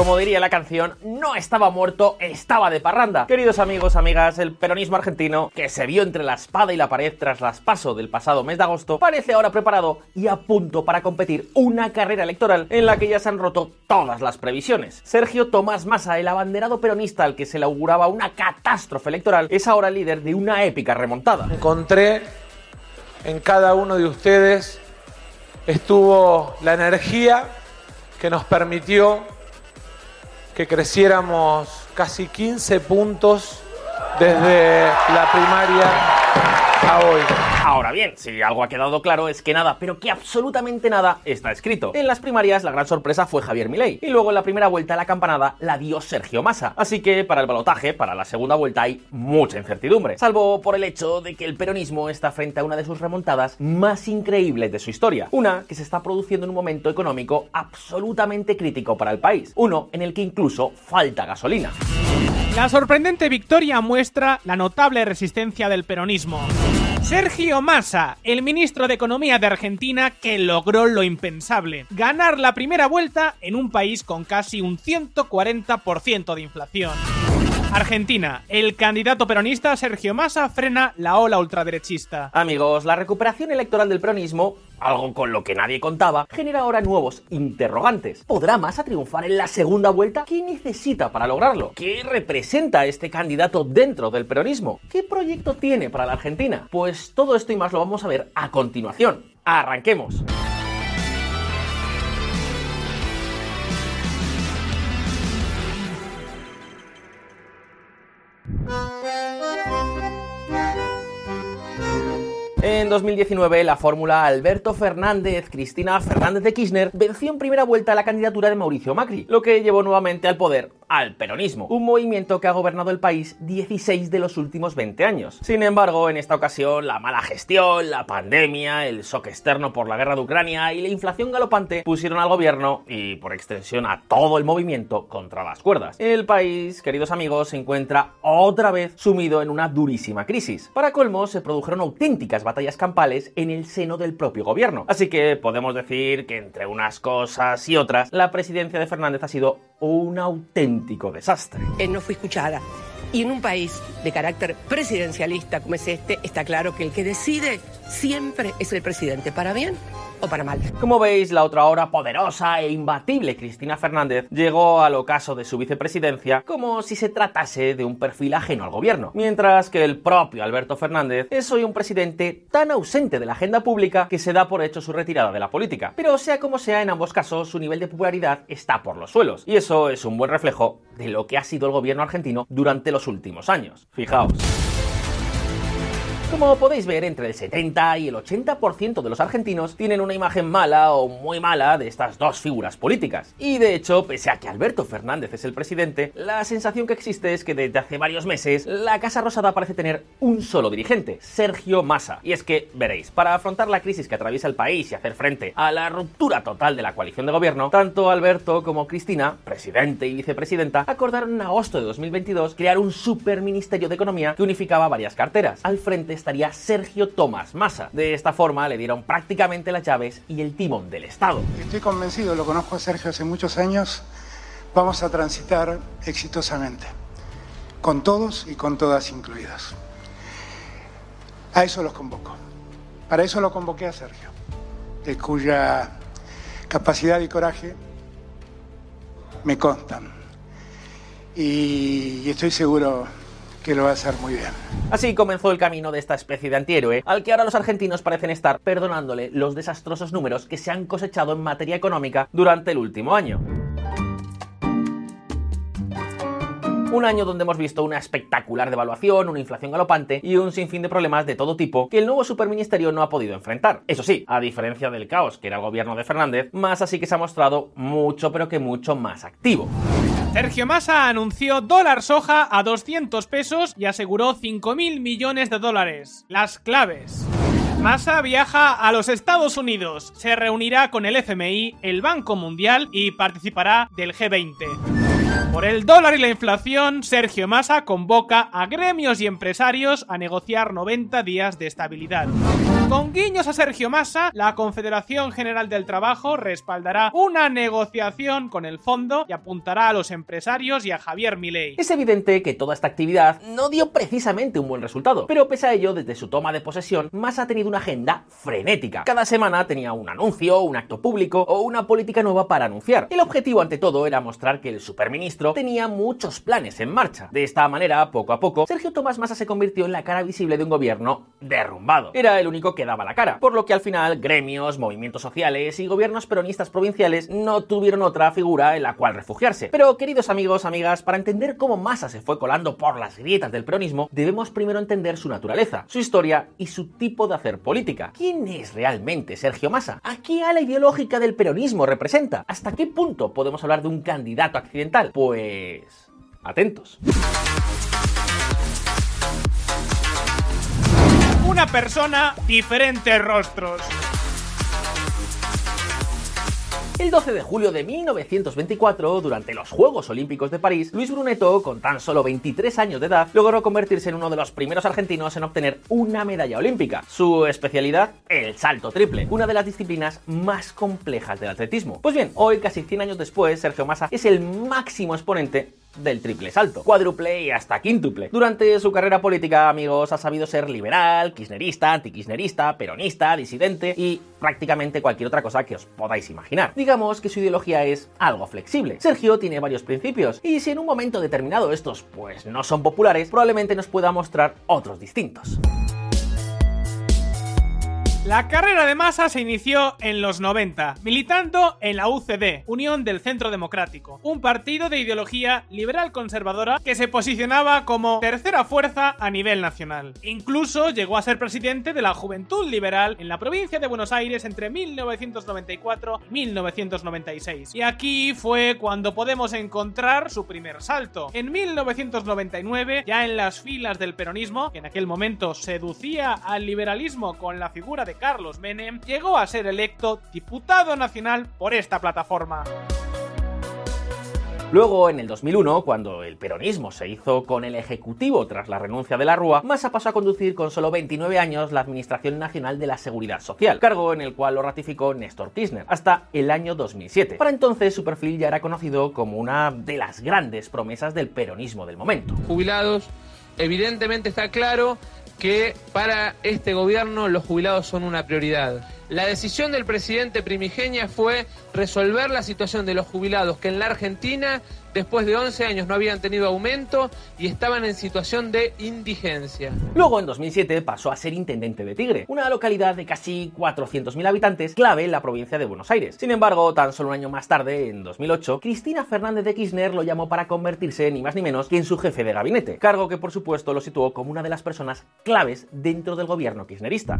Como diría la canción, no estaba muerto, estaba de parranda. Queridos amigos, amigas, el peronismo argentino, que se vio entre la espada y la pared tras las paso del pasado mes de agosto, parece ahora preparado y a punto para competir una carrera electoral en la que ya se han roto todas las previsiones. Sergio Tomás Massa, el abanderado peronista al que se le auguraba una catástrofe electoral, es ahora líder de una épica remontada. Encontré en cada uno de ustedes estuvo la energía que nos permitió que creciéramos casi 15 puntos desde la primaria a hoy. Ahora bien, si algo ha quedado claro es que nada, pero que absolutamente nada está escrito. En las primarias la gran sorpresa fue Javier Milei y luego en la primera vuelta la campanada la dio Sergio Massa. Así que para el balotaje, para la segunda vuelta hay mucha incertidumbre, salvo por el hecho de que el peronismo está frente a una de sus remontadas más increíbles de su historia, una que se está produciendo en un momento económico absolutamente crítico para el país, uno en el que incluso falta gasolina. La sorprendente victoria muestra la notable resistencia del peronismo. Sergio Massa, el ministro de Economía de Argentina que logró lo impensable, ganar la primera vuelta en un país con casi un 140% de inflación. Argentina, el candidato peronista Sergio Massa frena la ola ultraderechista. Amigos, la recuperación electoral del peronismo, algo con lo que nadie contaba, genera ahora nuevos interrogantes. ¿Podrá Massa triunfar en la segunda vuelta? ¿Qué necesita para lograrlo? ¿Qué representa este candidato dentro del peronismo? ¿Qué proyecto tiene para la Argentina? Pues todo esto y más lo vamos a ver a continuación. Arranquemos. En 2019, la fórmula Alberto Fernández, Cristina Fernández de Kirchner venció en primera vuelta la candidatura de Mauricio Macri, lo que llevó nuevamente al poder al peronismo, un movimiento que ha gobernado el país 16 de los últimos 20 años. Sin embargo, en esta ocasión, la mala gestión, la pandemia, el shock externo por la guerra de Ucrania y la inflación galopante pusieron al gobierno y, por extensión, a todo el movimiento contra las cuerdas. El país, queridos amigos, se encuentra otra vez sumido en una durísima crisis. Para colmo, se produjeron auténticas batallas campales en el seno del propio gobierno. Así que podemos decir que entre unas cosas y otras, la presidencia de Fernández ha sido un auténtico desastre. Él no fue escuchada. Y en un país de carácter presidencialista como es este, está claro que el que decide siempre es el presidente, para bien o para mal. Como veis, la otra hora poderosa e imbatible Cristina Fernández llegó al ocaso de su vicepresidencia como si se tratase de un perfil ajeno al gobierno, mientras que el propio Alberto Fernández es hoy un presidente tan ausente de la agenda pública que se da por hecho su retirada de la política. Pero sea como sea, en ambos casos su nivel de popularidad está por los suelos, y eso es un buen reflejo de lo que ha sido el gobierno argentino durante los últimos años. Fijaos. Como podéis ver, entre el 70 y el 80% de los argentinos tienen una imagen mala o muy mala de estas dos figuras políticas. Y de hecho, pese a que Alberto Fernández es el presidente, la sensación que existe es que desde hace varios meses la Casa Rosada parece tener un solo dirigente, Sergio Massa. Y es que, veréis, para afrontar la crisis que atraviesa el país y hacer frente a la ruptura total de la coalición de gobierno, tanto Alberto como Cristina, presidente y vicepresidenta, acordaron en agosto de 2022 crear un superministerio de Economía que unificaba varias carteras. Al frente estaría Sergio Tomás Massa. De esta forma le dieron prácticamente las llaves y el timón del Estado. Estoy convencido, lo conozco a Sergio hace muchos años, vamos a transitar exitosamente, con todos y con todas incluidas. A eso los convoco. Para eso lo convoqué a Sergio, de cuya capacidad y coraje me constan. Y estoy seguro que lo va a hacer muy bien. Así comenzó el camino de esta especie de antihéroe, al que ahora los argentinos parecen estar perdonándole los desastrosos números que se han cosechado en materia económica durante el último año. Un año donde hemos visto una espectacular devaluación, una inflación galopante y un sinfín de problemas de todo tipo que el nuevo superministerio no ha podido enfrentar. Eso sí, a diferencia del caos que era el gobierno de Fernández, más así que se ha mostrado mucho pero que mucho más activo. Sergio Massa anunció dólar soja a 200 pesos y aseguró 5.000 millones de dólares. Las claves. Massa viaja a los Estados Unidos, se reunirá con el FMI, el Banco Mundial y participará del G20. Por el dólar y la inflación, Sergio Massa convoca a gremios y empresarios a negociar 90 días de estabilidad. Con guiños a Sergio Massa, la Confederación General del Trabajo respaldará una negociación con el fondo y apuntará a los empresarios y a Javier Milei. Es evidente que toda esta actividad no dio precisamente un buen resultado, pero pese a ello, desde su toma de posesión, Massa ha tenido una agenda frenética. Cada semana tenía un anuncio, un acto público o una política nueva para anunciar. El objetivo ante todo era mostrar que el superministro tenía muchos planes en marcha. De esta manera, poco a poco, Sergio Tomás Massa se convirtió en la cara visible de un gobierno derrumbado. Era el único que daba la cara, por lo que al final gremios, movimientos sociales y gobiernos peronistas provinciales no tuvieron otra figura en la cual refugiarse. Pero queridos amigos, amigas, para entender cómo Massa se fue colando por las grietas del peronismo, debemos primero entender su naturaleza, su historia y su tipo de hacer política. ¿Quién es realmente Sergio Massa? ¿A qué ala ideológica del peronismo representa? ¿Hasta qué punto podemos hablar de un candidato accidental? Pues... atentos. Una persona, diferentes rostros. El 12 de julio de 1924, durante los Juegos Olímpicos de París, Luis Brunetto, con tan solo 23 años de edad, logró convertirse en uno de los primeros argentinos en obtener una medalla olímpica. Su especialidad, el salto triple, una de las disciplinas más complejas del atletismo. Pues bien, hoy, casi 100 años después, Sergio Massa es el máximo exponente del triple salto, cuádruple y hasta quíntuple. Durante su carrera política, amigos, ha sabido ser liberal, kirchnerista, antikirchnerista, peronista, disidente y prácticamente cualquier otra cosa que os podáis imaginar. Digamos que su ideología es algo flexible. Sergio tiene varios principios y si en un momento determinado estos pues no son populares, probablemente nos pueda mostrar otros distintos. La carrera de Massa se inició en los 90, militando en la UCD, Unión del Centro Democrático, un partido de ideología liberal conservadora que se posicionaba como tercera fuerza a nivel nacional. Incluso llegó a ser presidente de la Juventud Liberal en la provincia de Buenos Aires entre 1994 y 1996. Y aquí fue cuando podemos encontrar su primer salto. En 1999, ya en las filas del peronismo, que en aquel momento seducía al liberalismo con la figura de Carlos Menem, llegó a ser electo diputado nacional por esta plataforma. Luego, en el 2001, cuando el peronismo se hizo con el Ejecutivo tras la renuncia de la Rúa, Massa pasó a conducir con solo 29 años la Administración Nacional de la Seguridad Social, cargo en el cual lo ratificó Néstor Kirchner, hasta el año 2007. Para entonces, su perfil ya era conocido como una de las grandes promesas del peronismo del momento. Jubilados, evidentemente está claro que para este gobierno los jubilados son una prioridad. La decisión del presidente Primigenia fue resolver la situación de los jubilados que en la Argentina después de 11 años no habían tenido aumento y estaban en situación de indigencia. Luego, en 2007, pasó a ser intendente de Tigre, una localidad de casi 400.000 habitantes clave en la provincia de Buenos Aires. Sin embargo, tan solo un año más tarde, en 2008, Cristina Fernández de Kirchner lo llamó para convertirse ni más ni menos que en su jefe de gabinete, cargo que por supuesto lo situó como una de las personas claves dentro del gobierno kirchnerista.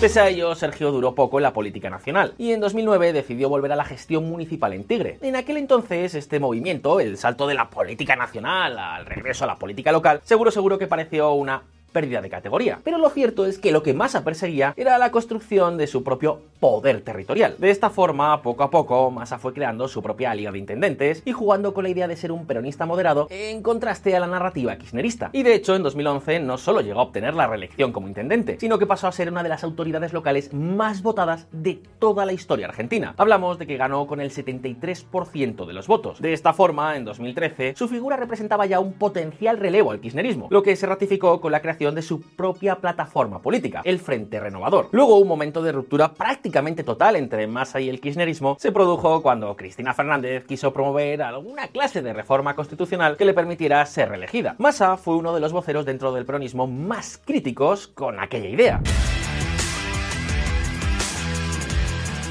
Pese a ello, Sergio duró poco en la política nacional y en 2009 decidió volver a la gestión municipal en Tigre. En aquel entonces, este movimiento, el salto de la política nacional al regreso a la política local, seguro seguro que pareció una pérdida de categoría. Pero lo cierto es que lo que Massa perseguía era la construcción de su propio poder territorial. De esta forma, poco a poco, Massa fue creando su propia liga de intendentes y jugando con la idea de ser un peronista moderado en contraste a la narrativa kirchnerista. Y de hecho, en 2011 no solo llegó a obtener la reelección como intendente, sino que pasó a ser una de las autoridades locales más votadas de toda la historia argentina. Hablamos de que ganó con el 73% de los votos. De esta forma, en 2013, su figura representaba ya un potencial relevo al kirchnerismo, lo que se ratificó con la creación de su propia plataforma política, el Frente Renovador. Luego, un momento de ruptura prácticamente total entre Massa y el kirchnerismo se produjo cuando Cristina Fernández quiso promover alguna clase de reforma constitucional que le permitiera ser reelegida. Massa fue uno de los voceros dentro del peronismo más críticos con aquella idea.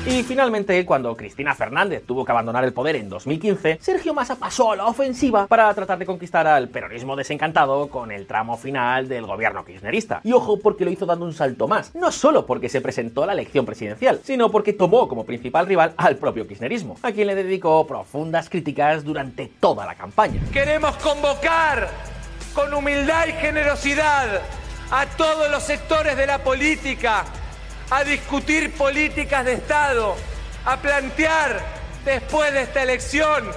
Y finalmente, cuando Cristina Fernández tuvo que abandonar el poder en 2015, Sergio Massa pasó a la ofensiva para tratar de conquistar al peronismo desencantado con el tramo final del gobierno kirchnerista. Y ojo porque lo hizo dando un salto más, no solo porque se presentó a la elección presidencial, sino porque tomó como principal rival al propio kirchnerismo, a quien le dedicó profundas críticas durante toda la campaña. Queremos convocar con humildad y generosidad a todos los sectores de la política a discutir políticas de Estado, a plantear después de esta elección,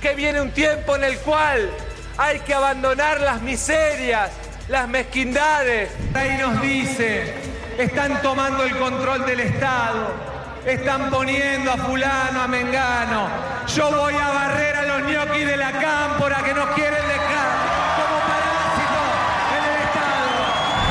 que viene un tiempo en el cual hay que abandonar las miserias, las mezquindades. Ahí nos dice, están tomando el control del Estado, están poniendo a fulano, a Mengano. Yo voy a barrer a los ñoquis de la cámpora que nos quieren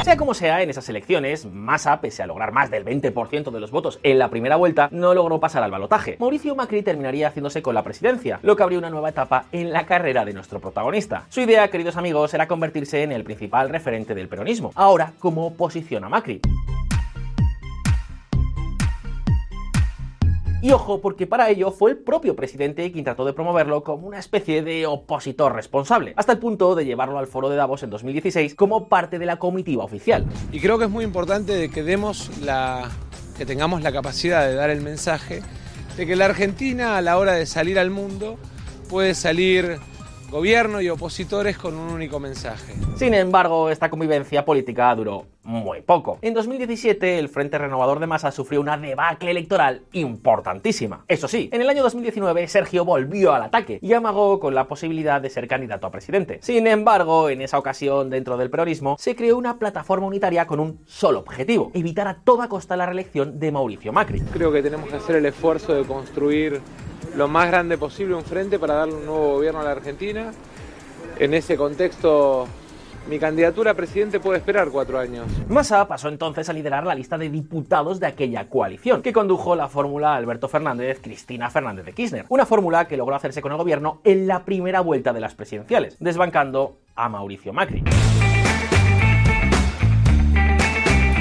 Sea como sea, en esas elecciones, Massa, pese a lograr más del 20% de los votos en la primera vuelta, no logró pasar al balotaje. Mauricio Macri terminaría haciéndose con la presidencia, lo que abrió una nueva etapa en la carrera de nuestro protagonista. Su idea, queridos amigos, era convertirse en el principal referente del peronismo, ahora como oposición a Macri. Y ojo, porque para ello fue el propio presidente quien trató de promoverlo como una especie de opositor responsable, hasta el punto de llevarlo al foro de Davos en 2016 como parte de la comitiva oficial. Y creo que es muy importante que demos la que tengamos la capacidad de dar el mensaje de que la Argentina a la hora de salir al mundo puede salir gobierno y opositores con un único mensaje. Sin embargo, esta convivencia política duró muy poco. En 2017, el Frente Renovador de Masa sufrió una debacle electoral importantísima. Eso sí, en el año 2019 Sergio volvió al ataque y amagó con la posibilidad de ser candidato a presidente. Sin embargo, en esa ocasión, dentro del peronismo, se creó una plataforma unitaria con un solo objetivo, evitar a toda costa la reelección de Mauricio Macri. Creo que tenemos que hacer el esfuerzo de construir lo más grande posible un frente para darle un nuevo gobierno a la Argentina. En ese contexto, mi candidatura a presidente puede esperar cuatro años. Massa pasó entonces a liderar la lista de diputados de aquella coalición, que condujo la fórmula Alberto Fernández, Cristina Fernández de Kirchner. Una fórmula que logró hacerse con el gobierno en la primera vuelta de las presidenciales, desbancando a Mauricio Macri.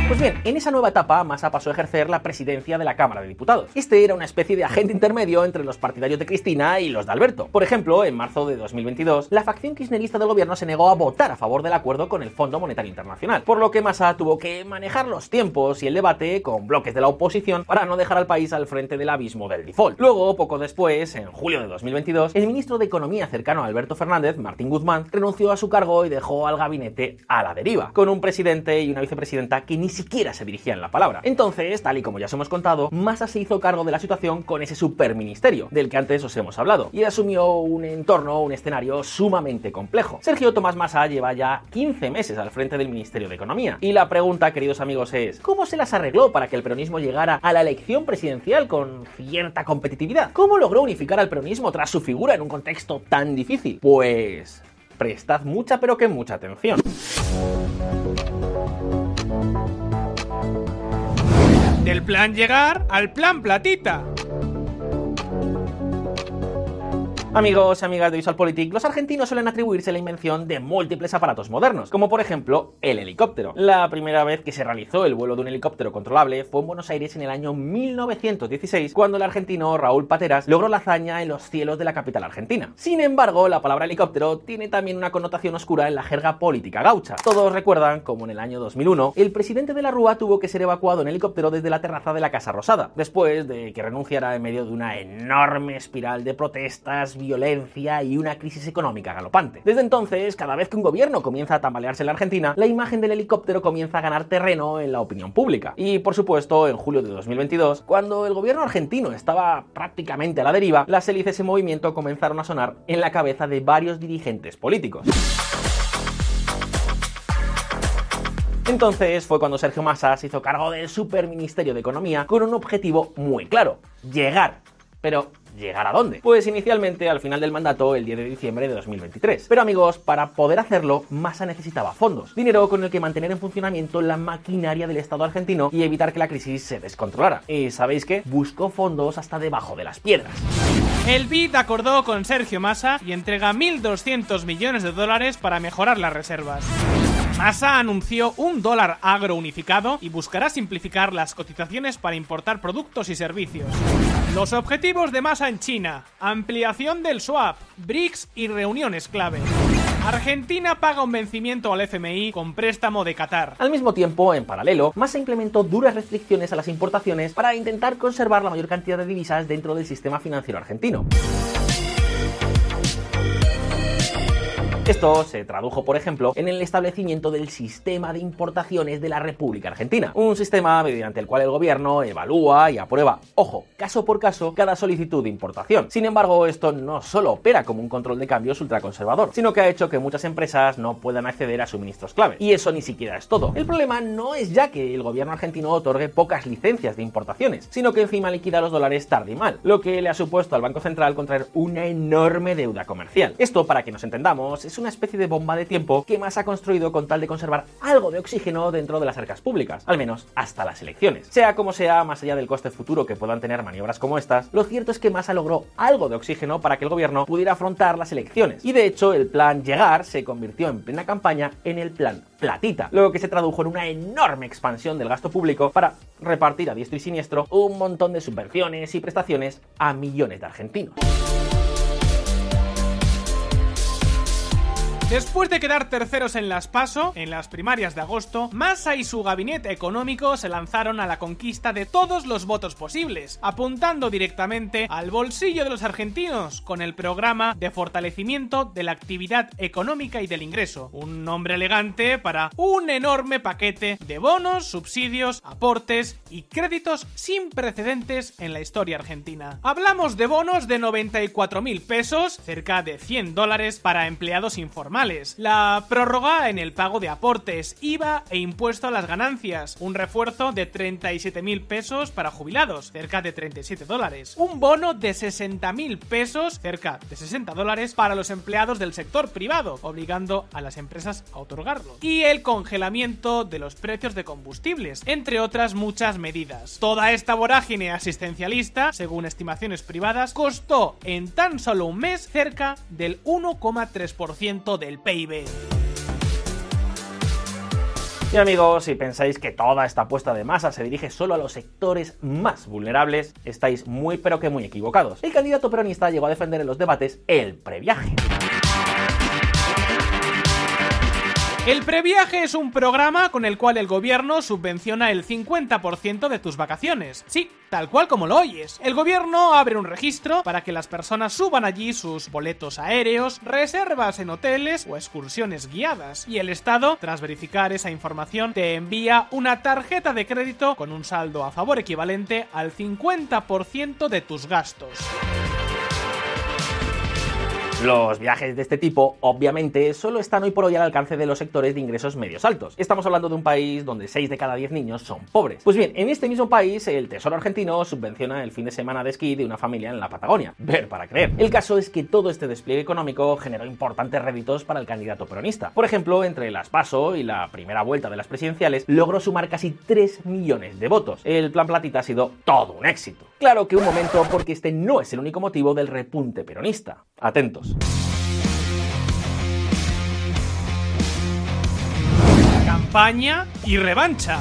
Pues bien, en esa nueva etapa, Massa pasó a ejercer la presidencia de la Cámara de Diputados. Este era una especie de agente intermedio entre los partidarios de Cristina y los de Alberto. Por ejemplo, en marzo de 2022, la facción kirchnerista del gobierno se negó a votar a favor del acuerdo con el Fondo Monetario Internacional, por lo que Massa tuvo que manejar los tiempos y el debate con bloques de la oposición para no dejar al país al frente del abismo del default. Luego, poco después, en julio de 2022, el ministro de Economía cercano a Alberto Fernández, Martín Guzmán, renunció a su cargo y dejó al gabinete a la deriva, con un presidente y una vicepresidenta que ni siquiera se dirigían la palabra. Entonces, tal y como ya os hemos contado, Massa se hizo cargo de la situación con ese superministerio, del que antes os hemos hablado, y asumió un entorno, un escenario sumamente complejo. Sergio Tomás Massa lleva ya 15 meses al frente del Ministerio de Economía, y la pregunta, queridos amigos, es ¿cómo se las arregló para que el peronismo llegara a la elección presidencial con cierta competitividad? ¿Cómo logró unificar al peronismo tras su figura en un contexto tan difícil? Pues prestad mucha pero que mucha atención. Del plan llegar al plan platita. Amigos amigas de VisualPolitik, los argentinos suelen atribuirse la invención de múltiples aparatos modernos, como por ejemplo el helicóptero. La primera vez que se realizó el vuelo de un helicóptero controlable fue en Buenos Aires en el año 1916, cuando el argentino Raúl Pateras logró la hazaña en los cielos de la capital argentina. Sin embargo, la palabra helicóptero tiene también una connotación oscura en la jerga política gaucha. Todos recuerdan como en el año 2001, el presidente de la Rúa tuvo que ser evacuado en helicóptero desde la terraza de la Casa Rosada, después de que renunciara en medio de una enorme espiral de protestas, violencia y una crisis económica galopante. Desde entonces, cada vez que un gobierno comienza a tambalearse en la Argentina, la imagen del helicóptero comienza a ganar terreno en la opinión pública. Y por supuesto, en julio de 2022, cuando el gobierno argentino estaba prácticamente a la deriva, las hélices en movimiento comenzaron a sonar en la cabeza de varios dirigentes políticos. Entonces fue cuando Sergio Massa se hizo cargo del Superministerio de Economía con un objetivo muy claro, llegar. Pero ¿Llegar a dónde? Pues inicialmente al final del mandato, el 10 de diciembre de 2023. Pero amigos, para poder hacerlo, Massa necesitaba fondos. Dinero con el que mantener en funcionamiento la maquinaria del Estado argentino y evitar que la crisis se descontrolara. Y ¿sabéis qué? Buscó fondos hasta debajo de las piedras. El BID acordó con Sergio Massa y entrega 1.200 millones de dólares para mejorar las reservas. Massa anunció un dólar agro unificado y buscará simplificar las cotizaciones para importar productos y servicios. Los objetivos de Massa en China, ampliación del swap, BRICS y reuniones clave. Argentina paga un vencimiento al FMI con préstamo de Qatar. Al mismo tiempo, en paralelo, Massa implementó duras restricciones a las importaciones para intentar conservar la mayor cantidad de divisas dentro del sistema financiero argentino. Esto se tradujo, por ejemplo, en el establecimiento del sistema de importaciones de la República Argentina, un sistema mediante el cual el gobierno evalúa y aprueba, ojo, caso por caso, cada solicitud de importación. Sin embargo, esto no solo opera como un control de cambios ultraconservador, sino que ha hecho que muchas empresas no puedan acceder a suministros clave. Y eso ni siquiera es todo. El problema no es ya que el gobierno argentino otorgue pocas licencias de importaciones, sino que encima liquida los dólares tarde y mal, lo que le ha supuesto al Banco Central contraer una enorme deuda comercial. Esto, para que nos entendamos, es una especie de bomba de tiempo que más ha construido con tal de conservar algo de oxígeno dentro de las arcas públicas, al menos hasta las elecciones. Sea como sea, más allá del coste futuro que puedan tener maniobras como estas, lo cierto es que Massa logró algo de oxígeno para que el gobierno pudiera afrontar las elecciones. Y de hecho, el plan Llegar se convirtió en plena campaña en el plan Platita, lo que se tradujo en una enorme expansión del gasto público para repartir a diestro y siniestro un montón de subvenciones y prestaciones a millones de argentinos. Después de quedar terceros en las PASO, en las primarias de agosto, Massa y su gabinete económico se lanzaron a la conquista de todos los votos posibles, apuntando directamente al bolsillo de los argentinos con el programa de fortalecimiento de la actividad económica y del ingreso, un nombre elegante para un enorme paquete de bonos, subsidios, aportes y créditos sin precedentes en la historia argentina. Hablamos de bonos de 94 mil pesos, cerca de 100 dólares para empleados informales la prórroga en el pago de aportes, IVA e impuesto a las ganancias, un refuerzo de 37 mil pesos para jubilados, cerca de 37 dólares, un bono de 60 mil pesos, cerca de 60 dólares para los empleados del sector privado, obligando a las empresas a otorgarlo, y el congelamiento de los precios de combustibles, entre otras muchas medidas. Toda esta vorágine asistencialista, según estimaciones privadas, costó en tan solo un mes cerca del 1,3% del PIB. Y amigos, si pensáis que toda esta apuesta de masa se dirige solo a los sectores más vulnerables, estáis muy pero que muy equivocados. El candidato peronista llegó a defender en los debates el previaje. El previaje es un programa con el cual el gobierno subvenciona el 50% de tus vacaciones. Sí, tal cual como lo oyes. El gobierno abre un registro para que las personas suban allí sus boletos aéreos, reservas en hoteles o excursiones guiadas. Y el Estado, tras verificar esa información, te envía una tarjeta de crédito con un saldo a favor equivalente al 50% de tus gastos. Los viajes de este tipo, obviamente, solo están hoy por hoy al alcance de los sectores de ingresos medios altos. Estamos hablando de un país donde 6 de cada 10 niños son pobres. Pues bien, en este mismo país, el Tesoro argentino subvenciona el fin de semana de esquí de una familia en la Patagonia. Ver para creer. El caso es que todo este despliegue económico generó importantes réditos para el candidato peronista. Por ejemplo, entre las PASO y la primera vuelta de las presidenciales, logró sumar casi 3 millones de votos. El plan Platita ha sido todo un éxito. Claro que un momento, porque este no es el único motivo del repunte peronista. Atentos. Campaña y revancha.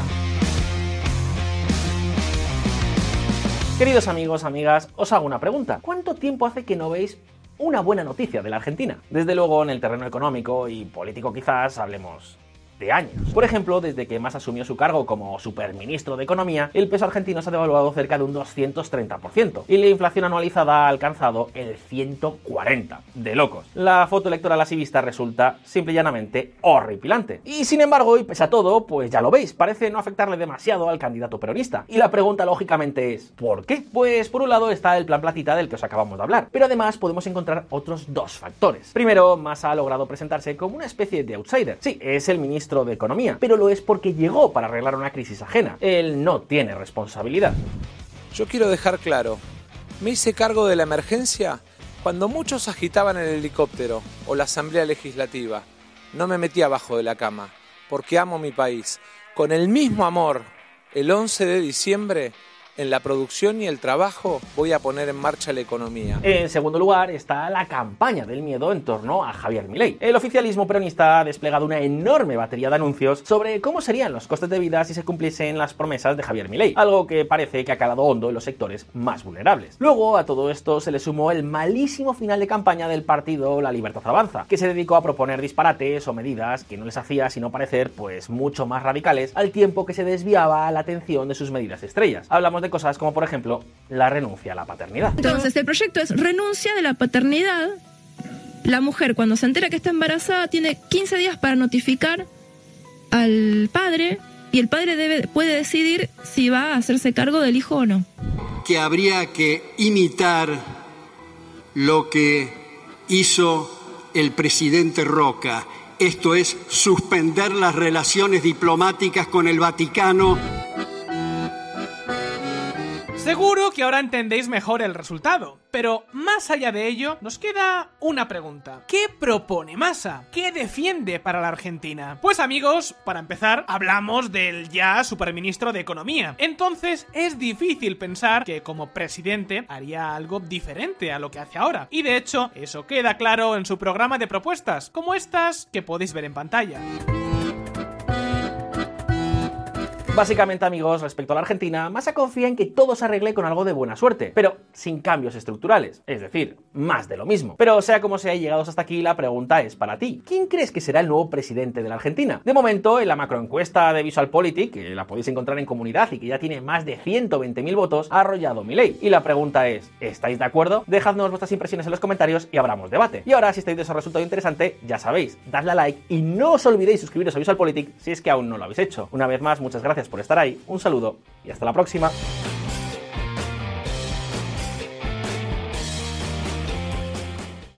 Queridos amigos, amigas, os hago una pregunta. ¿Cuánto tiempo hace que no veis una buena noticia de la Argentina? Desde luego, en el terreno económico y político quizás hablemos de años. Por ejemplo, desde que Massa asumió su cargo como superministro de Economía, el peso argentino se ha devaluado cerca de un 230% y la inflación anualizada ha alcanzado el 140%. De locos. La foto electoral así vista resulta simple y llanamente horripilante. Y sin embargo, y pese a todo, pues ya lo veis, parece no afectarle demasiado al candidato peronista. Y la pregunta lógicamente es, ¿por qué? Pues por un lado está el plan platita del que os acabamos de hablar, pero además podemos encontrar otros dos factores. Primero, Massa ha logrado presentarse como una especie de outsider. Sí, es el ministro de Economía, pero lo es porque llegó para arreglar una crisis ajena. Él no tiene responsabilidad. Yo quiero dejar claro, me hice cargo de la emergencia cuando muchos agitaban el helicóptero o la Asamblea Legislativa. No me metí abajo de la cama, porque amo mi país. Con el mismo amor, el 11 de diciembre en la producción y el trabajo voy a poner en marcha la economía. En segundo lugar está la campaña del miedo en torno a Javier Milei. El oficialismo peronista ha desplegado una enorme batería de anuncios sobre cómo serían los costes de vida si se cumpliesen las promesas de Javier Milei, algo que parece que ha calado hondo en los sectores más vulnerables. Luego a todo esto se le sumó el malísimo final de campaña del partido La Libertad Avanza, que se dedicó a proponer disparates o medidas que no les hacía sino parecer pues mucho más radicales al tiempo que se desviaba la atención de sus medidas estrellas. Hablamos de cosas como, por ejemplo, la renuncia a la paternidad. Entonces, el proyecto es renuncia de la paternidad la mujer cuando se entera que está embarazada tiene 15 días para notificar al padre y el padre debe, puede decidir si va a hacerse cargo del hijo o no. Que habría que imitar lo que hizo el presidente Roca, esto es suspender las relaciones diplomáticas con el Vaticano. Seguro que ahora entendéis mejor el resultado, pero más allá de ello, nos queda una pregunta. ¿Qué propone Massa? ¿Qué defiende para la Argentina? Pues amigos, para empezar, hablamos del ya superministro de Economía. Entonces, es difícil pensar que como presidente haría algo diferente a lo que hace ahora. Y de hecho, eso queda claro en su programa de propuestas, como estas que podéis ver en pantalla. Básicamente, amigos, respecto a la Argentina, Massa confía en que todo se arregle con algo de buena suerte, pero sin cambios estructurales, es decir, más de lo mismo. Pero sea como sea, llegados hasta aquí, la pregunta es para ti. ¿Quién crees que será el nuevo presidente de la Argentina? De momento, en la macroencuesta de VisualPolitik, que la podéis encontrar en comunidad y que ya tiene más de 120.000 votos, ha arrollado mi ley. Y la pregunta es, ¿estáis de acuerdo? Dejadnos vuestras impresiones en los comentarios y abramos debate. Y ahora, si estáis de ese resultado interesante, ya sabéis, dadle a like y no os olvidéis suscribiros a VisualPolitik si es que aún no lo habéis hecho. Una vez más, muchas por estar ahí, un saludo y hasta la próxima.